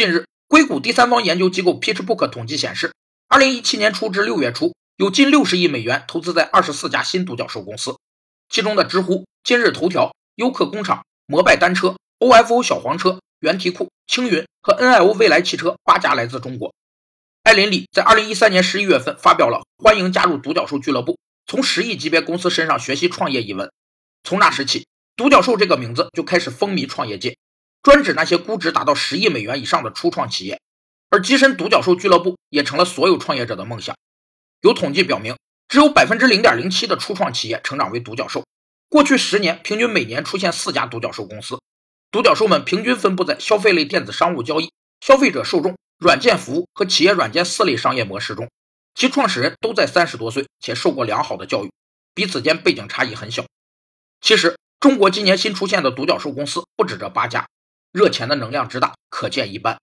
近日，硅谷第三方研究机构 PitchBook 统计显示，二零一七年初至六月初，有近六十亿美元投资在二十四家新独角兽公司，其中的知乎、今日头条、优客工厂、摩拜单车、OFO 小黄车、原题库、青云和 NIO 未来汽车八家来自中国。艾琳里在二零一三年十一月份发表了《欢迎加入独角兽俱乐部：从十亿级别公司身上学习创业》一文。从那时起，独角兽这个名字就开始风靡创业界。专指那些估值达到十亿美元以上的初创企业，而跻身独角兽俱乐部也成了所有创业者的梦想。有统计表明，只有百分之零点零七的初创企业成长为独角兽。过去十年，平均每年出现四家独角兽公司。独角兽们平均分布在消费类电子商务交易、消费者受众、软件服务和企业软件四类商业模式中，其创始人都在三十多岁且受过良好的教育，彼此间背景差异很小。其实，中国今年新出现的独角兽公司不止这八家。热钱的能量之大，可见一斑。